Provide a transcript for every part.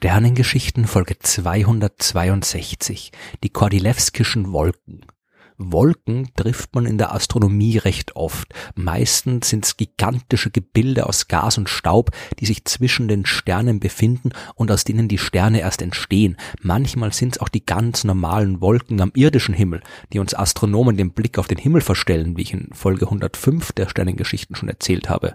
Sternengeschichten Folge 262 Die Kordilewskischen Wolken Wolken trifft man in der Astronomie recht oft. Meistens sind es gigantische Gebilde aus Gas und Staub, die sich zwischen den Sternen befinden und aus denen die Sterne erst entstehen. Manchmal sind es auch die ganz normalen Wolken am irdischen Himmel, die uns Astronomen den Blick auf den Himmel verstellen, wie ich in Folge 105 der Sternengeschichten schon erzählt habe.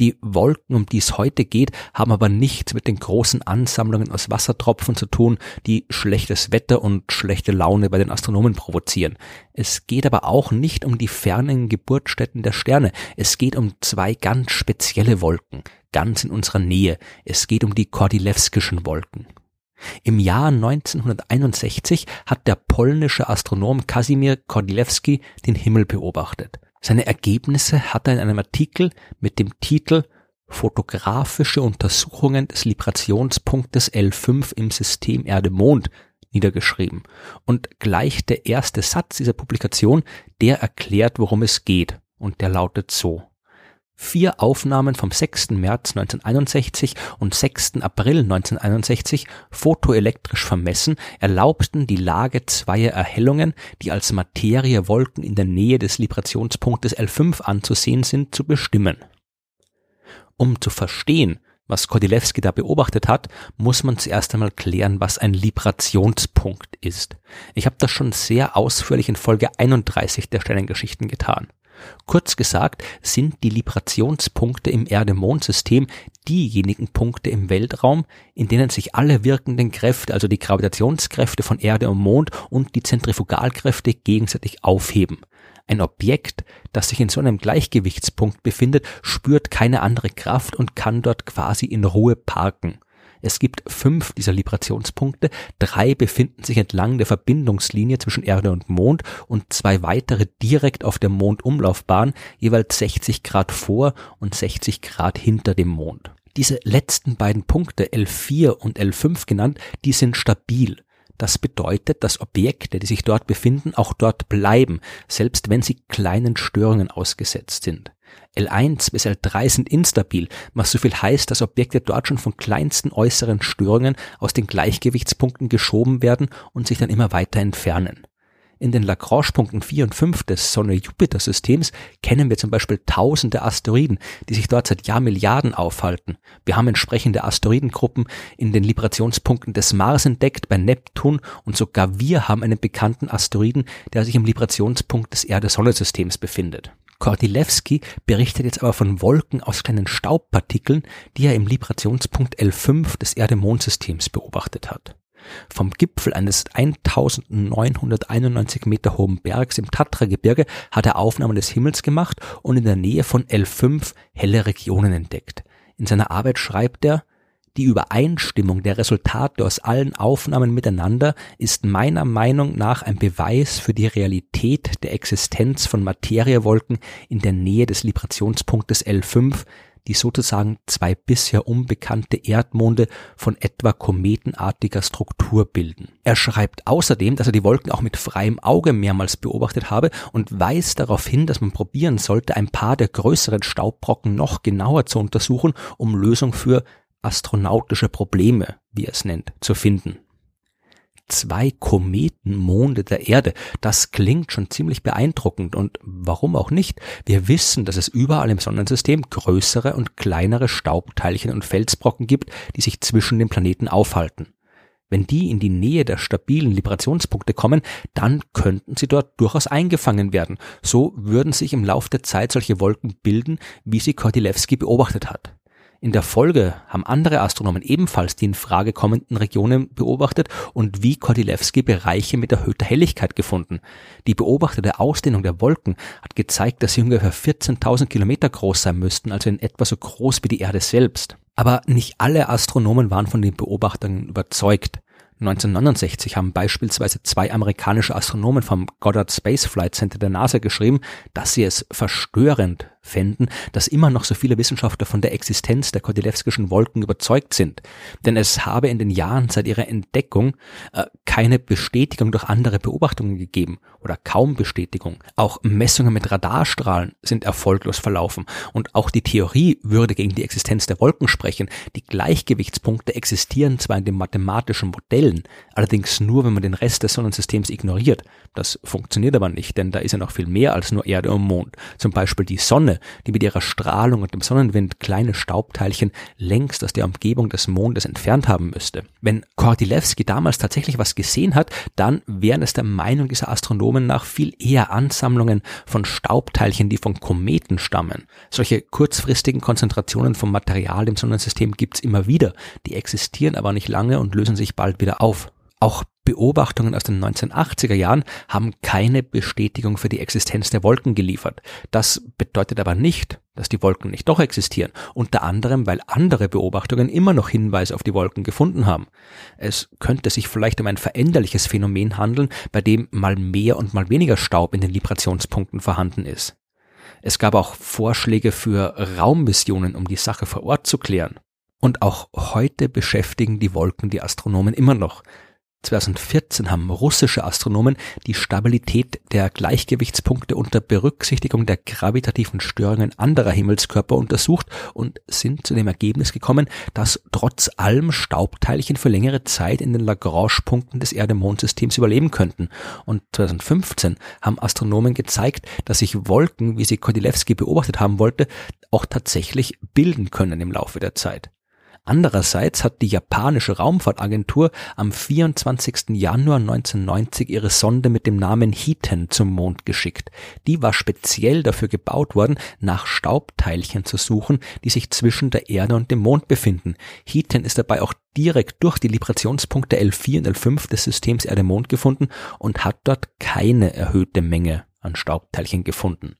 Die Wolken, um die es heute geht, haben aber nichts mit den großen Ansammlungen aus Wassertropfen zu tun, die schlechtes Wetter und schlechte Laune bei den Astronomen provozieren. Es geht aber auch nicht um die fernen Geburtsstätten der Sterne. Es geht um zwei ganz spezielle Wolken, ganz in unserer Nähe. Es geht um die Kordilewskischen Wolken. Im Jahr 1961 hat der polnische Astronom Kasimir Kordilewski den Himmel beobachtet. Seine Ergebnisse hat er in einem Artikel mit dem Titel Fotografische Untersuchungen des Librationspunktes L5 im System Erde-Mond niedergeschrieben. Und gleich der erste Satz dieser Publikation, der erklärt, worum es geht. Und der lautet so vier Aufnahmen vom 6. März 1961 und 6. April 1961 fotoelektrisch vermessen, erlaubten die Lage zweier Erhellungen, die als Materiewolken in der Nähe des Librationspunktes L5 anzusehen sind, zu bestimmen. Um zu verstehen, was Kordilewski da beobachtet hat, muss man zuerst einmal klären, was ein Librationspunkt ist. Ich habe das schon sehr ausführlich in Folge 31 der Sternengeschichten getan. Kurz gesagt sind die Librationspunkte im Erde-Mond-System diejenigen Punkte im Weltraum, in denen sich alle wirkenden Kräfte, also die Gravitationskräfte von Erde und Mond und die Zentrifugalkräfte gegenseitig aufheben. Ein Objekt, das sich in so einem Gleichgewichtspunkt befindet, spürt keine andere Kraft und kann dort quasi in Ruhe parken. Es gibt fünf dieser Librationspunkte, drei befinden sich entlang der Verbindungslinie zwischen Erde und Mond und zwei weitere direkt auf der Mondumlaufbahn, jeweils 60 Grad vor und 60 Grad hinter dem Mond. Diese letzten beiden Punkte, L4 und L5 genannt, die sind stabil. Das bedeutet, dass Objekte, die sich dort befinden, auch dort bleiben, selbst wenn sie kleinen Störungen ausgesetzt sind. L1 bis L3 sind instabil, was so viel heißt, dass Objekte dort schon von kleinsten äußeren Störungen aus den Gleichgewichtspunkten geschoben werden und sich dann immer weiter entfernen. In den Lagrange-Punkten 4 und 5 des Sonne-Jupiter-Systems kennen wir zum Beispiel tausende Asteroiden, die sich dort seit Jahrmilliarden aufhalten. Wir haben entsprechende Asteroidengruppen in den Librationspunkten des Mars entdeckt, bei Neptun und sogar wir haben einen bekannten Asteroiden, der sich im Librationspunkt des Erde-Sonne-Systems befindet. Kordilewski berichtet jetzt aber von Wolken aus kleinen Staubpartikeln, die er im Librationspunkt L5 des Erde-Mond-Systems beobachtet hat. Vom Gipfel eines 1991 Meter hohen Bergs im Tatra-Gebirge hat er Aufnahmen des Himmels gemacht und in der Nähe von L5 helle Regionen entdeckt. In seiner Arbeit schreibt er, die Übereinstimmung der Resultate aus allen Aufnahmen miteinander ist meiner Meinung nach ein Beweis für die Realität der Existenz von Materiewolken in der Nähe des Librationspunktes L5, die sozusagen zwei bisher unbekannte Erdmonde von etwa kometenartiger Struktur bilden. Er schreibt außerdem, dass er die Wolken auch mit freiem Auge mehrmals beobachtet habe und weist darauf hin, dass man probieren sollte, ein paar der größeren Staubbrocken noch genauer zu untersuchen, um Lösung für astronautische Probleme, wie er es nennt, zu finden. Zwei Kometenmonde der Erde, das klingt schon ziemlich beeindruckend und warum auch nicht? Wir wissen, dass es überall im Sonnensystem größere und kleinere Staubteilchen und Felsbrocken gibt, die sich zwischen den Planeten aufhalten. Wenn die in die Nähe der stabilen Librationspunkte kommen, dann könnten sie dort durchaus eingefangen werden. So würden sich im Lauf der Zeit solche Wolken bilden, wie sie Kordilewski beobachtet hat. In der Folge haben andere Astronomen ebenfalls die in Frage kommenden Regionen beobachtet und wie Kordilewski Bereiche mit erhöhter Helligkeit gefunden. Die beobachtete Ausdehnung der Wolken hat gezeigt, dass sie ungefähr 14.000 Kilometer groß sein müssten, also in etwa so groß wie die Erde selbst. Aber nicht alle Astronomen waren von den Beobachtungen überzeugt. 1969 haben beispielsweise zwei amerikanische Astronomen vom Goddard Space Flight Center der NASA geschrieben, dass sie es verstörend fänden, dass immer noch so viele Wissenschaftler von der Existenz der Kordylewskischen Wolken überzeugt sind. Denn es habe in den Jahren seit ihrer Entdeckung äh, keine Bestätigung durch andere Beobachtungen gegeben oder kaum Bestätigung. Auch Messungen mit Radarstrahlen sind erfolglos verlaufen und auch die Theorie würde gegen die Existenz der Wolken sprechen. Die Gleichgewichtspunkte existieren zwar in den mathematischen Modellen, allerdings nur, wenn man den Rest des Sonnensystems ignoriert. Das funktioniert aber nicht, denn da ist ja noch viel mehr als nur Erde und Mond. Zum Beispiel die Sonne, die mit ihrer Strahlung und dem Sonnenwind kleine Staubteilchen längst aus der Umgebung des Mondes entfernt haben müsste. Wenn Kordylewski damals tatsächlich was gesehen hat, dann wären es der Meinung dieser Astronomen nach viel eher Ansammlungen von Staubteilchen, die von Kometen stammen. Solche kurzfristigen Konzentrationen von Material im Sonnensystem gibt's immer wieder, die existieren aber nicht lange und lösen sich bald wieder auf. Auch Beobachtungen aus den 1980er Jahren haben keine Bestätigung für die Existenz der Wolken geliefert. Das bedeutet aber nicht, dass die Wolken nicht doch existieren, unter anderem weil andere Beobachtungen immer noch Hinweise auf die Wolken gefunden haben. Es könnte sich vielleicht um ein veränderliches Phänomen handeln, bei dem mal mehr und mal weniger Staub in den Librationspunkten vorhanden ist. Es gab auch Vorschläge für Raummissionen, um die Sache vor Ort zu klären. Und auch heute beschäftigen die Wolken die Astronomen immer noch. 2014 haben russische Astronomen die Stabilität der Gleichgewichtspunkte unter Berücksichtigung der gravitativen Störungen anderer Himmelskörper untersucht und sind zu dem Ergebnis gekommen, dass trotz allem Staubteilchen für längere Zeit in den Lagrange-Punkten des Erde-Mond-Systems überleben könnten. Und 2015 haben Astronomen gezeigt, dass sich Wolken, wie sie Kordylewski beobachtet haben wollte, auch tatsächlich bilden können im Laufe der Zeit. Andererseits hat die japanische Raumfahrtagentur am 24. Januar 1990 ihre Sonde mit dem Namen Hiten zum Mond geschickt. Die war speziell dafür gebaut worden, nach Staubteilchen zu suchen, die sich zwischen der Erde und dem Mond befinden. Hiten ist dabei auch direkt durch die Librationspunkte L4 und L5 des Systems Erde-Mond gefunden und hat dort keine erhöhte Menge an Staubteilchen gefunden.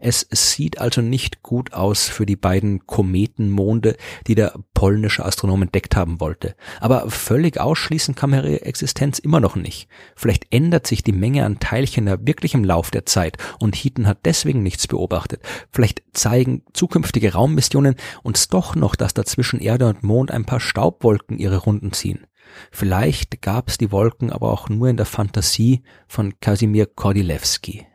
Es sieht also nicht gut aus für die beiden Kometenmonde, die der polnische Astronom entdeckt haben wollte. Aber völlig ausschließen kann man ihre Existenz immer noch nicht. Vielleicht ändert sich die Menge an Teilchen ja wirklich im Lauf der Zeit und Heaton hat deswegen nichts beobachtet. Vielleicht zeigen zukünftige Raummissionen uns doch noch, dass dazwischen Erde und Mond ein paar Staubwolken ihre Runden ziehen. Vielleicht gab es die Wolken aber auch nur in der Fantasie von Kasimir Kordylewski.